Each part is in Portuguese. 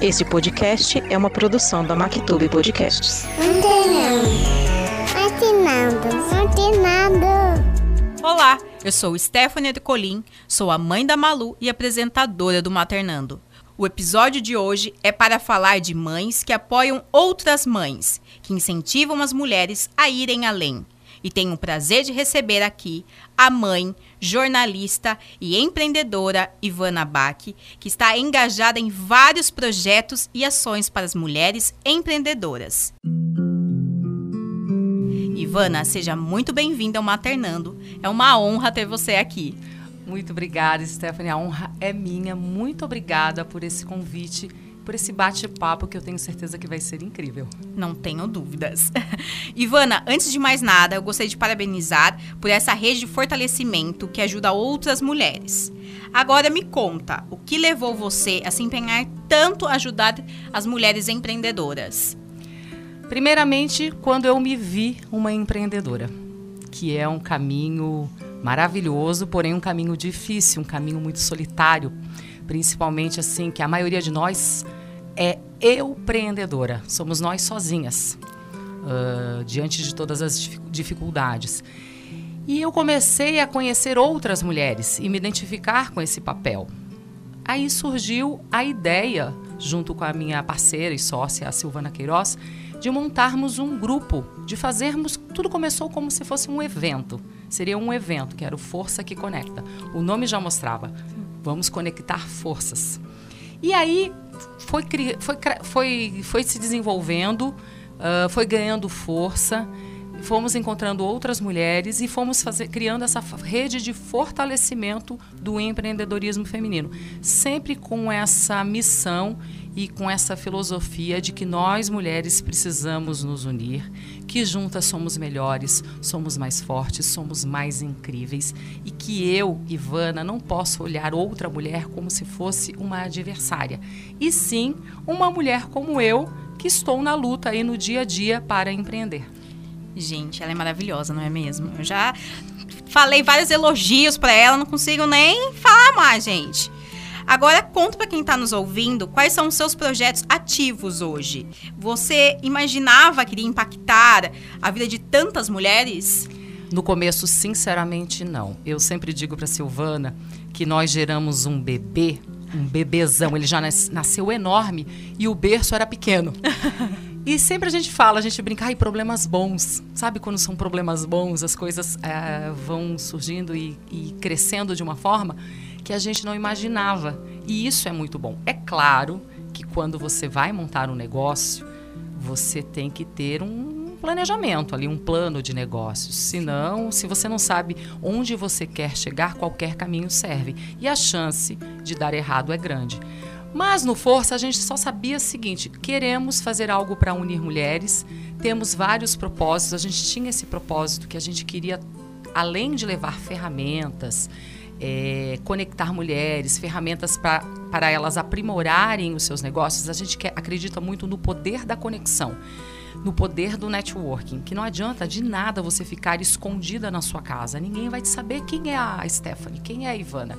Este podcast é uma produção da Mactube Podcasts. Antenando. Antenando. Olá, eu sou Stephanie de Colim, sou a mãe da Malu e apresentadora do Maternando. O episódio de hoje é para falar de mães que apoiam outras mães, que incentivam as mulheres a irem além. E tenho o prazer de receber aqui a mãe, jornalista e empreendedora Ivana Bach, que está engajada em vários projetos e ações para as mulheres empreendedoras. Ivana, seja muito bem-vinda ao Maternando. É uma honra ter você aqui. Muito obrigada, Stephanie. A honra é minha. Muito obrigada por esse convite, por esse bate-papo que eu tenho certeza que vai ser incrível. Não tenho dúvidas. Ivana, antes de mais nada, eu gostaria de parabenizar por essa rede de fortalecimento que ajuda outras mulheres. Agora me conta, o que levou você a se empenhar tanto a ajudar as mulheres empreendedoras? Primeiramente, quando eu me vi uma empreendedora, que é um caminho maravilhoso, porém um caminho difícil, um caminho muito solitário, principalmente assim que a maioria de nós é eu empreendedora, somos nós sozinhas uh, diante de todas as dificuldades. E eu comecei a conhecer outras mulheres e me identificar com esse papel. Aí surgiu a ideia, junto com a minha parceira e sócia, a Silvana Queiroz, de montarmos um grupo, de fazermos. Tudo começou como se fosse um evento. Seria um evento, que era o Força que Conecta. O nome já mostrava. Vamos conectar forças. E aí foi, foi, foi, foi se desenvolvendo, uh, foi ganhando força fomos encontrando outras mulheres e fomos fazer, criando essa rede de fortalecimento do empreendedorismo feminino, sempre com essa missão e com essa filosofia de que nós mulheres precisamos nos unir, que juntas somos melhores, somos mais fortes, somos mais incríveis e que eu, Ivana, não posso olhar outra mulher como se fosse uma adversária, e sim uma mulher como eu que estou na luta aí no dia a dia para empreender. Gente, ela é maravilhosa, não é mesmo? Eu já falei vários elogios para ela, não consigo nem falar mais, gente. Agora conta para quem está nos ouvindo quais são os seus projetos ativos hoje. Você imaginava que iria impactar a vida de tantas mulheres? No começo, sinceramente, não. Eu sempre digo para Silvana que nós geramos um bebê, um bebezão. Ele já nasceu enorme e o berço era pequeno. E sempre a gente fala, a gente brinca, ai, problemas bons. Sabe quando são problemas bons, as coisas é, vão surgindo e, e crescendo de uma forma que a gente não imaginava. E isso é muito bom. É claro que quando você vai montar um negócio, você tem que ter um planejamento ali, um plano de negócios. Senão, se você não sabe onde você quer chegar, qualquer caminho serve. E a chance de dar errado é grande. Mas no Força a gente só sabia o seguinte: queremos fazer algo para unir mulheres, temos vários propósitos. A gente tinha esse propósito que a gente queria, além de levar ferramentas, é, conectar mulheres, ferramentas pra, para elas aprimorarem os seus negócios, a gente quer, acredita muito no poder da conexão, no poder do networking, que não adianta de nada você ficar escondida na sua casa. Ninguém vai te saber quem é a Stephanie, quem é a Ivana.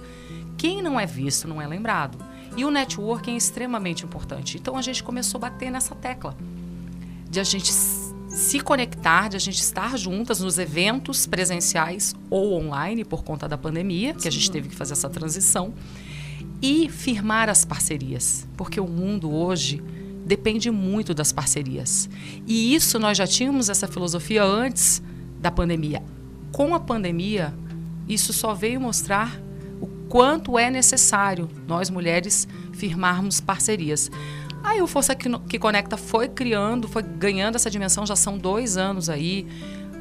Quem não é visto não é lembrado. E o networking é extremamente importante. Então a gente começou a bater nessa tecla de a gente se conectar, de a gente estar juntas nos eventos presenciais ou online por conta da pandemia, que a gente teve que fazer essa transição, e firmar as parcerias, porque o mundo hoje depende muito das parcerias. E isso nós já tínhamos essa filosofia antes da pandemia. Com a pandemia, isso só veio mostrar quanto é necessário nós mulheres firmarmos parcerias. Aí o Força que Conecta foi criando, foi ganhando essa dimensão, já são dois anos aí.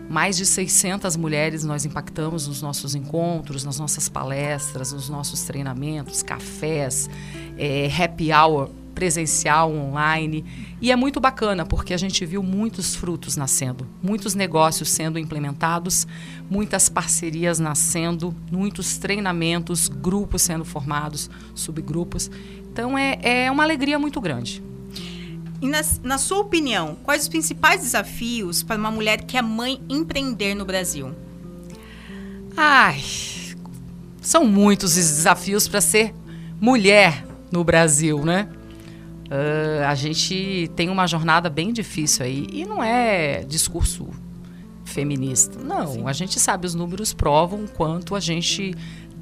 Mais de 600 mulheres nós impactamos nos nossos encontros, nas nossas palestras, nos nossos treinamentos, cafés, é, happy hour presencial, online. E é muito bacana porque a gente viu muitos frutos nascendo, muitos negócios sendo implementados, muitas parcerias nascendo, muitos treinamentos, grupos sendo formados, subgrupos. Então é, é uma alegria muito grande. E na, na sua opinião, quais os principais desafios para uma mulher que é mãe empreender no Brasil? Ai, são muitos os desafios para ser mulher no Brasil, né? Uh, a gente tem uma jornada bem difícil aí. E não é discurso feminista. Não, Sim. a gente sabe, os números provam quanto a gente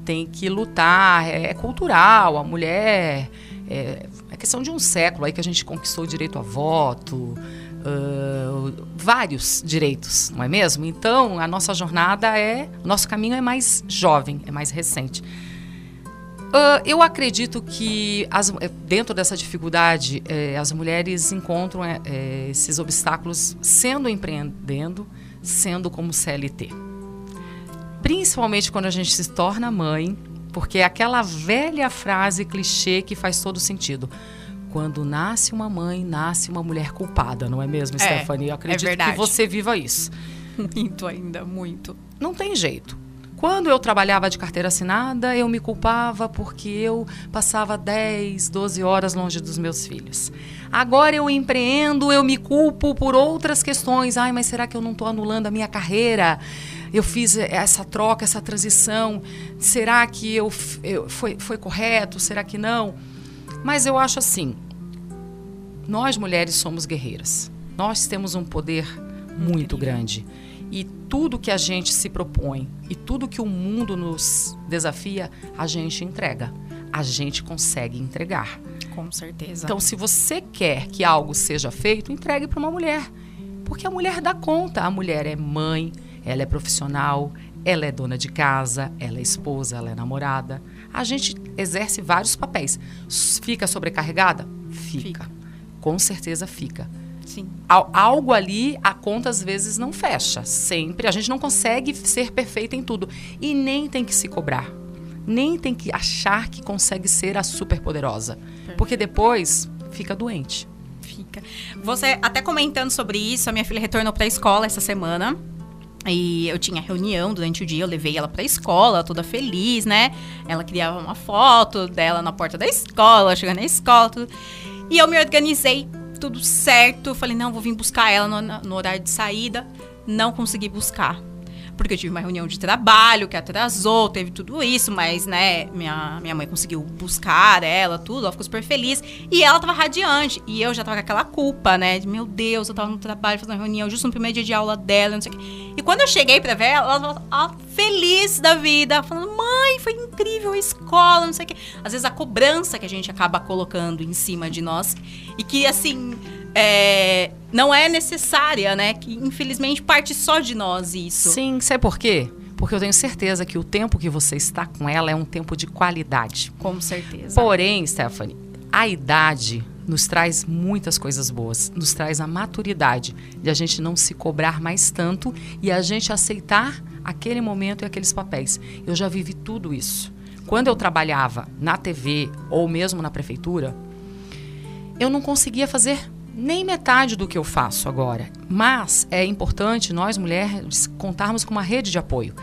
tem que lutar. É, é cultural, a mulher. É, é, questão de um século aí que a gente conquistou o direito a voto. Uh, vários direitos, não é mesmo? Então, a nossa jornada é. Nosso caminho é mais jovem, é mais recente. Uh, eu acredito que as, eh, dentro dessa dificuldade eh, as mulheres encontram eh, esses obstáculos sendo empreendendo, sendo como CLT. Principalmente quando a gente se torna mãe, porque é aquela velha frase clichê que faz todo sentido. Quando nasce uma mãe, nasce uma mulher culpada, não é mesmo, é, Stephanie? Eu acredito é que você viva isso. Muito ainda, muito. Não tem jeito. Quando eu trabalhava de carteira assinada, eu me culpava porque eu passava 10, 12 horas longe dos meus filhos. Agora eu empreendo, eu me culpo por outras questões. Ai, mas será que eu não estou anulando a minha carreira? Eu fiz essa troca, essa transição. Será que eu, eu foi, foi correto? Será que não? Mas eu acho assim: nós mulheres somos guerreiras. Nós temos um poder muito grande. E tudo que a gente se propõe e tudo que o mundo nos desafia, a gente entrega. A gente consegue entregar. Com certeza. Então, se você quer que algo seja feito, entregue para uma mulher. Porque a mulher dá conta. A mulher é mãe, ela é profissional, ela é dona de casa, ela é esposa, ela é namorada. A gente exerce vários papéis. Fica sobrecarregada? Fica. fica. Com certeza fica. Sim. Algo ali, a conta às vezes não fecha. Sempre. A gente não consegue ser perfeita em tudo. E nem tem que se cobrar. Nem tem que achar que consegue ser a super poderosa. Porque depois fica doente. Fica. Você, até comentando sobre isso, a minha filha retornou para a escola essa semana. E eu tinha reunião durante o dia, eu levei ela pra escola, toda feliz, né? Ela criava uma foto dela na porta da escola, chegando na escola, tudo. E eu me organizei tudo certo. Falei, não, vou vir buscar ela no, no horário de saída. Não consegui buscar porque eu tive uma reunião de trabalho que atrasou, teve tudo isso, mas, né, minha, minha mãe conseguiu buscar ela, tudo, ela ficou super feliz. E ela tava radiante. E eu já tava com aquela culpa, né? De, meu Deus, eu tava no trabalho fazendo reunião justo no primeiro dia de aula dela, não sei o quê. E quando eu cheguei pra ver ela, ela tava ah, feliz da vida, falando, mãe, foi incrível a escola, não sei o quê. Às vezes a cobrança que a gente acaba colocando em cima de nós. E que, assim é, não é necessária, né? Que infelizmente parte só de nós isso. Sim, sabe por quê? Porque eu tenho certeza que o tempo que você está com ela é um tempo de qualidade. Com certeza. Porém, Stephanie, a idade nos traz muitas coisas boas, nos traz a maturidade de a gente não se cobrar mais tanto e a gente aceitar aquele momento e aqueles papéis. Eu já vivi tudo isso. Quando eu trabalhava na TV ou mesmo na prefeitura, eu não conseguia fazer nem metade do que eu faço agora. Mas é importante nós mulheres contarmos com uma rede de apoio.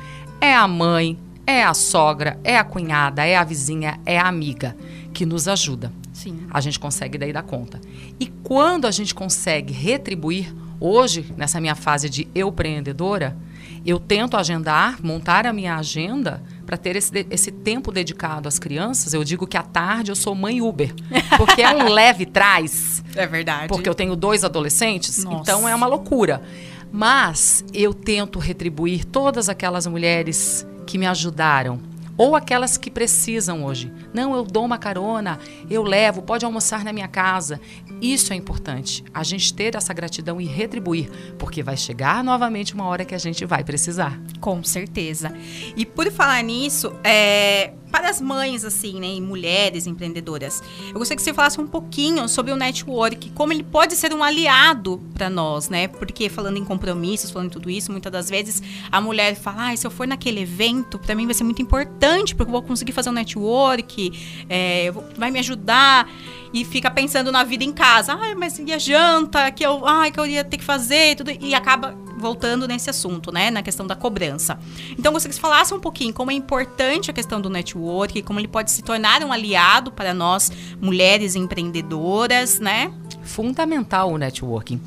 É a mãe, é a sogra, é a cunhada, é a vizinha, é a amiga que nos ajuda. Sim. A gente consegue daí dar conta. E quando a gente consegue retribuir, hoje, nessa minha fase de eu empreendedora, eu tento agendar, montar a minha agenda para ter esse, esse tempo dedicado às crianças. Eu digo que à tarde eu sou mãe Uber, porque é um leve trás. É verdade. Porque eu tenho dois adolescentes, Nossa. então é uma loucura. Mas eu tento retribuir todas aquelas mulheres que me ajudaram ou aquelas que precisam hoje. Não, eu dou uma carona, eu levo, pode almoçar na minha casa. Isso é importante, a gente ter essa gratidão e retribuir, porque vai chegar novamente uma hora que a gente vai precisar. Com certeza. E por falar nisso, é, para as mães, assim, né, e mulheres empreendedoras, eu gostaria que você falasse um pouquinho sobre o network, como ele pode ser um aliado para nós, né? Porque falando em compromissos, falando em tudo isso, muitas das vezes a mulher fala, ah, se eu for naquele evento, para mim vai ser muito importante, porque eu vou conseguir fazer um network, é, vai me ajudar e fica pensando na vida em casa. Ai, mas e a janta que eu, ai, que eu ia ter que fazer, tudo e acaba voltando nesse assunto, né, na questão da cobrança. Então, gostaria que você falasse um pouquinho como é importante a questão do network, como ele pode se tornar um aliado para nós mulheres empreendedoras, né? Fundamental o networking.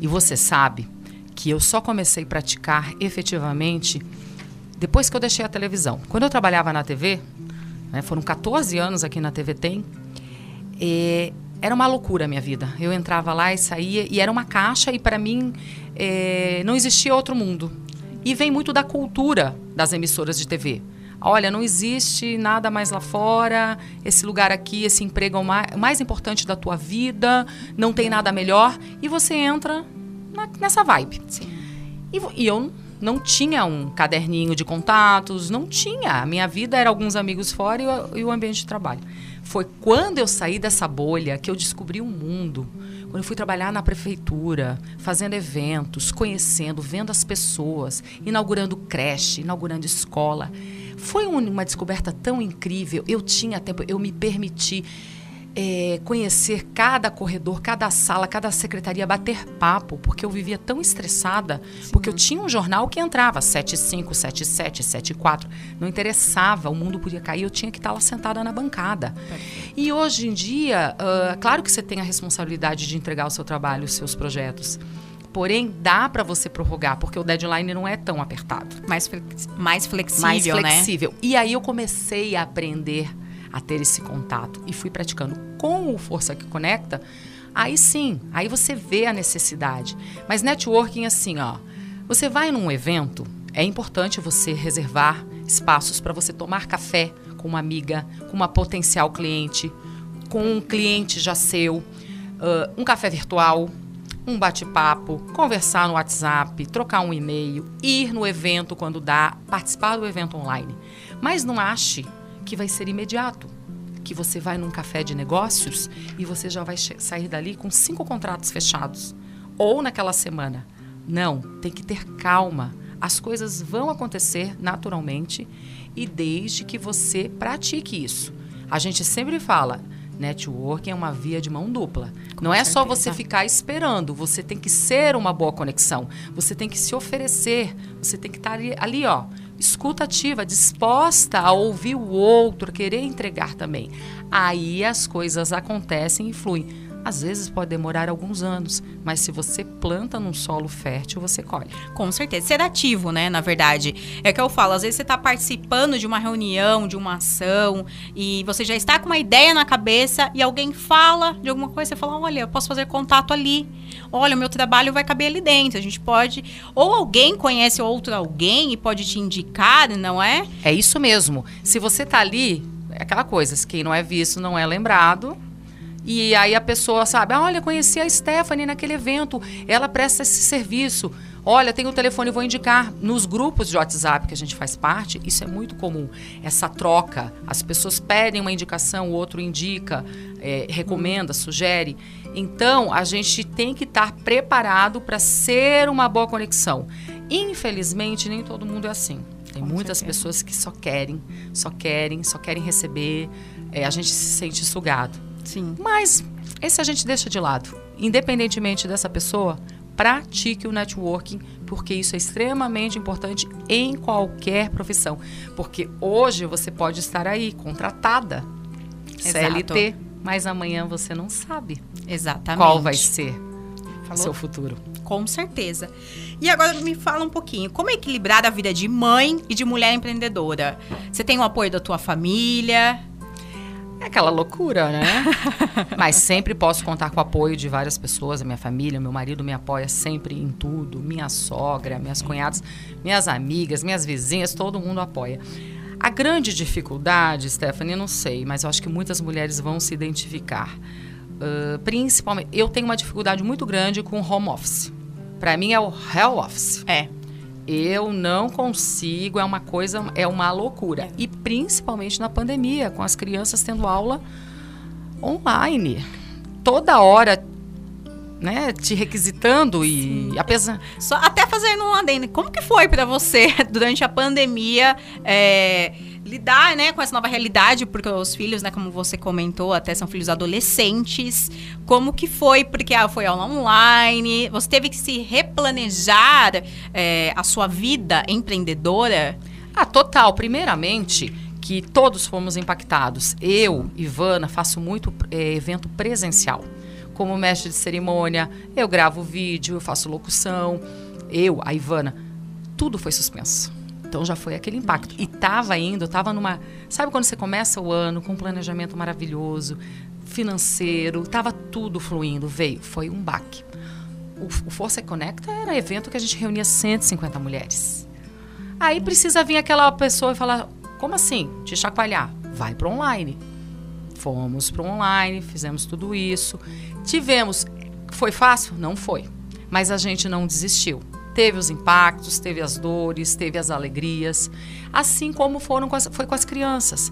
E você sabe que eu só comecei a praticar efetivamente depois que eu deixei a televisão. Quando eu trabalhava na TV, né, foram 14 anos aqui na TV Tem, era uma loucura a minha vida. Eu entrava lá e saía e era uma caixa e para mim é, não existia outro mundo. E vem muito da cultura das emissoras de TV. Olha, não existe nada mais lá fora, esse lugar aqui, esse emprego é o mais, mais importante da tua vida, não tem nada melhor. E você entra na, nessa vibe. Sim. E, e eu não tinha um caderninho de contatos, não tinha. A minha vida era alguns amigos fora e o, e o ambiente de trabalho. Foi quando eu saí dessa bolha que eu descobri o um mundo. Quando eu fui trabalhar na prefeitura, fazendo eventos, conhecendo, vendo as pessoas, inaugurando creche, inaugurando escola. Foi uma descoberta tão incrível. Eu tinha tempo, eu me permiti é, conhecer cada corredor, cada sala, cada secretaria, bater papo, porque eu vivia tão estressada, Sim. porque eu tinha um jornal que entrava 75, 77, 74, não interessava, o mundo podia cair, eu tinha que estar lá sentada na bancada. E hoje em dia, uh, claro que você tem a responsabilidade de entregar o seu trabalho, os seus projetos. Porém, dá para você prorrogar, porque o deadline não é tão apertado. Mais, flex mais flexível, mais flexível. Né? E aí eu comecei a aprender a ter esse contato e fui praticando com o Força que Conecta, aí sim, aí você vê a necessidade. Mas networking assim, ó, você vai num evento, é importante você reservar espaços para você tomar café com uma amiga, com uma potencial cliente, com um cliente já seu, uh, um café virtual, um bate-papo, conversar no WhatsApp, trocar um e-mail, ir no evento quando dá, participar do evento online. Mas não ache que vai ser imediato. Que você vai num café de negócios e você já vai sair dali com cinco contratos fechados. Ou naquela semana. Não, tem que ter calma. As coisas vão acontecer naturalmente e desde que você pratique isso. A gente sempre fala, networking é uma via de mão dupla. Com Não é certeza. só você ficar esperando, você tem que ser uma boa conexão. Você tem que se oferecer, você tem que estar ali, ali ó, escuta ativa, disposta a ouvir o outro, querer entregar também. Aí as coisas acontecem e fluem. Às vezes pode demorar alguns anos, mas se você planta num solo fértil, você colhe. Com certeza. Ser ativo, né? Na verdade. É que eu falo, às vezes você está participando de uma reunião, de uma ação, e você já está com uma ideia na cabeça e alguém fala de alguma coisa, você fala: olha, eu posso fazer contato ali olha, o meu trabalho vai caber ali dentro. A gente pode. Ou alguém conhece outro alguém e pode te indicar, não é? É isso mesmo. Se você tá ali, é aquela coisa, quem não é visto não é lembrado. E aí a pessoa sabe, ah, olha, conheci a Stephanie naquele evento, ela presta esse serviço. Olha, tem o telefone, vou indicar. Nos grupos de WhatsApp que a gente faz parte, isso é muito comum. Essa troca. As pessoas pedem uma indicação, o outro indica, é, recomenda, sugere. Então, a gente tem que estar preparado para ser uma boa conexão. Infelizmente, nem todo mundo é assim. Tem Com muitas certeza. pessoas que só querem, só querem, só querem receber. É, a gente se sente sugado. Sim. Mas esse a gente deixa de lado. Independentemente dessa pessoa, pratique o networking, porque isso é extremamente importante em qualquer profissão. Porque hoje você pode estar aí contratada, Exato. CLT, mas amanhã você não sabe Exatamente. qual vai ser o seu futuro. Com certeza. E agora me fala um pouquinho, como equilibrar a vida de mãe e de mulher empreendedora? Você tem o apoio da tua família? É aquela loucura, né? Mas sempre posso contar com o apoio de várias pessoas, a minha família, meu marido me apoia sempre em tudo, minha sogra, minhas cunhadas, minhas amigas, minhas vizinhas, todo mundo apoia. A grande dificuldade, Stephanie, não sei, mas eu acho que muitas mulheres vão se identificar. Uh, principalmente, eu tenho uma dificuldade muito grande com home office. Para mim é o hell office. É. Eu não consigo, é uma coisa, é uma loucura. E principalmente na pandemia, com as crianças tendo aula online. Toda hora né, te requisitando e apesar só até fazendo um adendo como que foi para você durante a pandemia é, lidar né com essa nova realidade porque os filhos né como você comentou até são filhos adolescentes. Como que foi? Porque ah, foi aula online. Você teve que se replanejar é, a sua vida empreendedora? Ah total. Primeiramente que todos fomos impactados. Eu Ivana faço muito é, evento presencial. Como mestre de cerimônia, eu gravo vídeo, eu faço locução. Eu, a Ivana, tudo foi suspenso. Então já foi aquele impacto. E tava indo, tava numa. Sabe quando você começa o ano com um planejamento maravilhoso? financeiro, estava tudo fluindo, veio, foi um baque. O, o Força Conecta era evento que a gente reunia 150 mulheres. Aí precisa vir aquela pessoa e falar: como assim? Te chacoalhar? Vai para online. Fomos para online, fizemos tudo isso. Tivemos. Foi fácil? Não foi. Mas a gente não desistiu. Teve os impactos, teve as dores, teve as alegrias, assim como foram com as, foi com as crianças.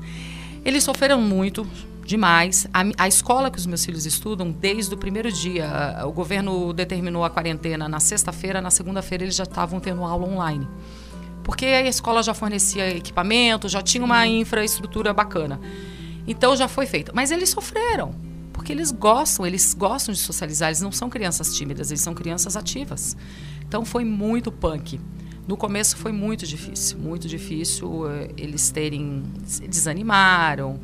Eles sofreram muito, demais. A, a, escola que os meus filhos estudam, desde o primeiro dia, o governo determinou a quarentena na sexta-feira, na segunda-feira eles já estavam tendo aula online. Porque a escola já fornecia equipamento, já tinha uma infraestrutura bacana. Então já foi feito. Mas eles sofreram, porque eles gostam, eles gostam de socializar, eles não são crianças tímidas, eles são crianças ativas. Então foi muito punk. No começo foi muito difícil, muito difícil. Uh, eles terem. desanimaram,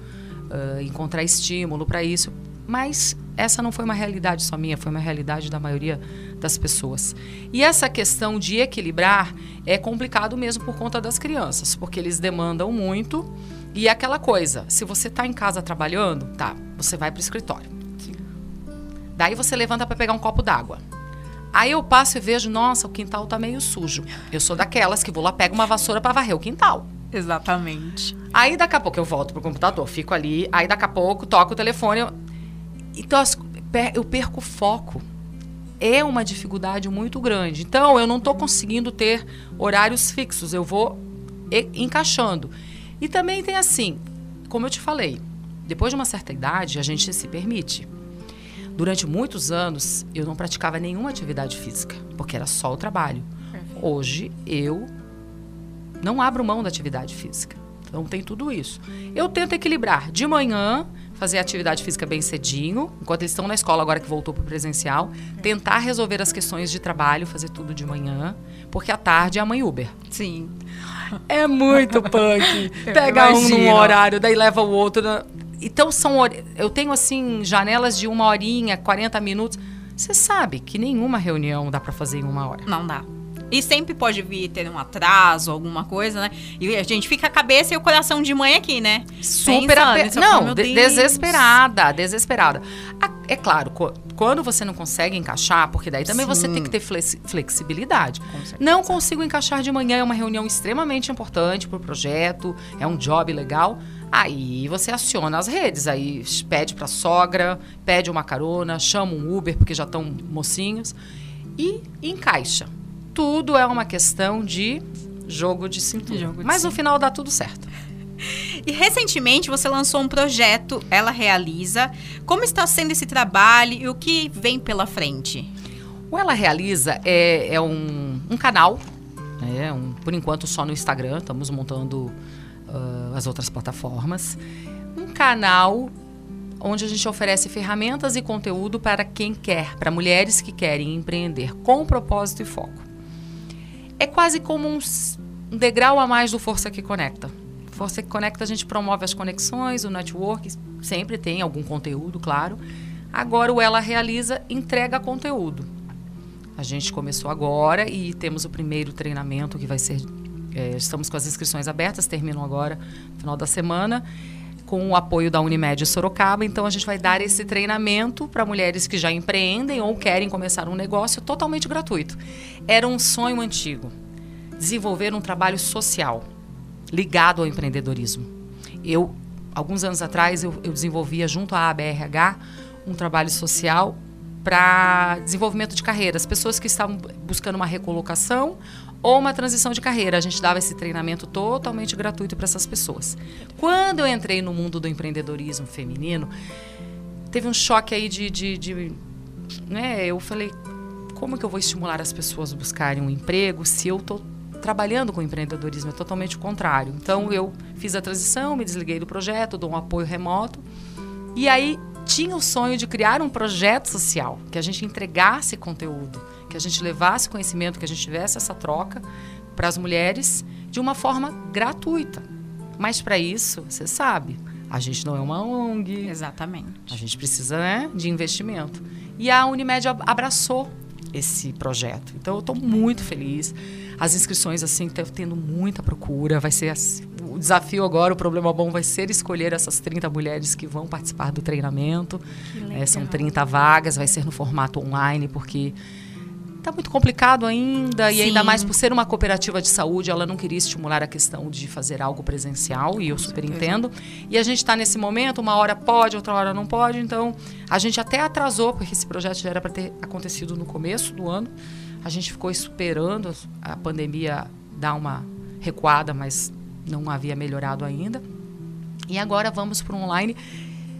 uh, encontrar estímulo para isso. Mas essa não foi uma realidade só minha, foi uma realidade da maioria das pessoas. E essa questão de equilibrar é complicado mesmo por conta das crianças, porque eles demandam muito. E é aquela coisa, se você está em casa trabalhando, tá, você vai para o escritório. Daí você levanta para pegar um copo d'água. Aí eu passo e vejo, nossa, o quintal tá meio sujo. Eu sou daquelas que vou lá, pego uma vassoura para varrer o quintal. Exatamente. Aí daqui a pouco eu volto pro computador, fico ali, aí daqui a pouco toco o telefone. Eu... Então eu perco o foco. É uma dificuldade muito grande. Então eu não estou conseguindo ter horários fixos, eu vou encaixando. E também tem assim, como eu te falei, depois de uma certa idade a gente se permite. Durante muitos anos, eu não praticava nenhuma atividade física, porque era só o trabalho. Perfeito. Hoje, eu não abro mão da atividade física. Então, tem tudo isso. Eu tento equilibrar de manhã, fazer atividade física bem cedinho, enquanto eles estão na escola, agora que voltou para o presencial, tentar resolver as questões de trabalho, fazer tudo de manhã, porque à tarde é a mãe Uber. Sim. É muito punk. Pega um num horário, daí leva o outro. Então são eu tenho assim janelas de uma horinha, 40 minutos. Você sabe que nenhuma reunião dá para fazer em uma hora. Não dá. E sempre pode vir ter um atraso, alguma coisa, né? E a gente fica a cabeça e o coração de mãe aqui, né? Super ape... Não, de desesperada, desesperada. É claro, quando você não consegue encaixar, porque daí também Sim. você tem que ter flexibilidade. Não consigo encaixar de manhã, é uma reunião extremamente importante para o projeto, é um job legal. Aí você aciona as redes, aí pede para sogra, pede uma carona, chama um Uber porque já estão mocinhos e encaixa. Tudo é uma questão de jogo de cintura. Jogo de Mas no final dá tudo certo. E recentemente você lançou um projeto, ela realiza. Como está sendo esse trabalho e o que vem pela frente? O Ela Realiza é, é um, um canal, é um, por enquanto só no Instagram, estamos montando as outras plataformas. Um canal onde a gente oferece ferramentas e conteúdo para quem quer, para mulheres que querem empreender com propósito e foco. É quase como um, degrau a mais do Força que Conecta. Força que Conecta a gente promove as conexões, o network, sempre tem algum conteúdo, claro. Agora o Ela Realiza entrega conteúdo. A gente começou agora e temos o primeiro treinamento que vai ser é, estamos com as inscrições abertas, terminam agora no final da semana, com o apoio da Unimed Sorocaba. Então, a gente vai dar esse treinamento para mulheres que já empreendem ou querem começar um negócio totalmente gratuito. Era um sonho antigo desenvolver um trabalho social ligado ao empreendedorismo. Eu, alguns anos atrás, eu, eu desenvolvia junto à ABRH um trabalho social para desenvolvimento de carreiras, pessoas que estavam buscando uma recolocação ou uma transição de carreira. A gente dava esse treinamento totalmente gratuito para essas pessoas. Quando eu entrei no mundo do empreendedorismo feminino, teve um choque aí de, de, de né? Eu falei, como que eu vou estimular as pessoas a buscarem um emprego se eu estou trabalhando com empreendedorismo? É totalmente o contrário. Então eu fiz a transição, me desliguei do projeto, dou um apoio remoto e aí tinha o sonho de criar um projeto social, que a gente entregasse conteúdo, que a gente levasse conhecimento, que a gente tivesse essa troca para as mulheres de uma forma gratuita. Mas para isso, você sabe, a gente não é uma ONG. Exatamente. A gente precisa né, de investimento. E a Unimed abraçou esse projeto. Então eu estou muito feliz. As inscrições assim estão tendo muita procura. Vai ser assim, o desafio agora, o problema bom vai ser escolher essas 30 mulheres que vão participar do treinamento. É, são 30 vagas, vai ser no formato online porque Está muito complicado ainda, Sim. e ainda mais por ser uma cooperativa de saúde, ela não queria estimular a questão de fazer algo presencial, e eu super entendo. E a gente está nesse momento, uma hora pode, outra hora não pode, então a gente até atrasou, porque esse projeto já era para ter acontecido no começo do ano. A gente ficou esperando a pandemia dar uma recuada, mas não havia melhorado ainda. E agora vamos para um online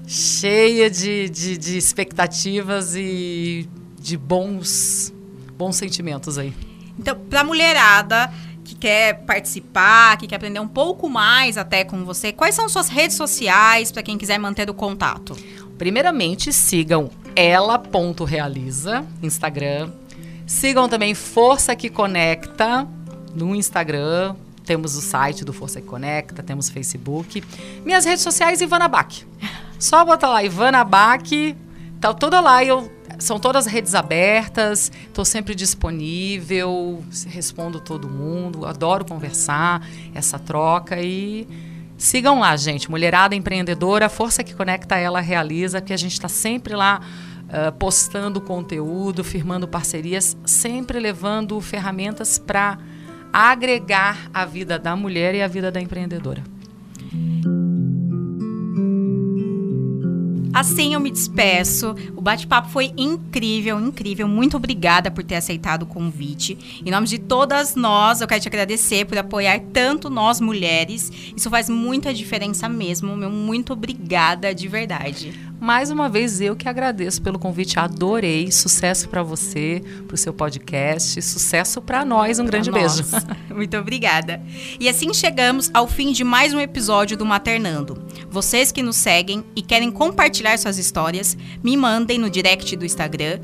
cheia de, de, de expectativas e de bons bons sentimentos aí. Então, para a mulherada que quer participar, que quer aprender um pouco mais até com você, quais são suas redes sociais para quem quiser manter o contato? Primeiramente, sigam ela.realiza, Instagram. Sigam também Força que Conecta no Instagram. Temos o site do Força que Conecta, temos Facebook. Minhas redes sociais, Ivana Bach. Só bota lá, Ivana Bach. Tá toda lá eu são todas redes abertas, estou sempre disponível, respondo todo mundo, adoro conversar, essa troca e sigam lá, gente. Mulherada empreendedora, força que conecta ela realiza, que a gente está sempre lá uh, postando conteúdo, firmando parcerias, sempre levando ferramentas para agregar a vida da mulher e a vida da empreendedora. Assim eu me despeço. O bate-papo foi incrível, incrível. Muito obrigada por ter aceitado o convite. Em nome de todas nós, eu quero te agradecer por apoiar tanto nós mulheres. Isso faz muita diferença mesmo. Meu muito obrigada de verdade. Mais uma vez eu que agradeço pelo convite, adorei. Sucesso para você, para o seu podcast, sucesso para nós. Um grande beijo. Muito obrigada. E assim chegamos ao fim de mais um episódio do Maternando. Vocês que nos seguem e querem compartilhar suas histórias, me mandem no direct do Instagram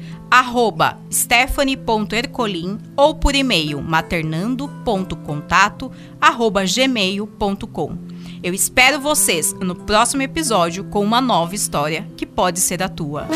stephanie.ercolim ou por e-mail maternando.contato@gmail.com. Eu espero vocês no próximo episódio com uma nova história que pode ser a tua.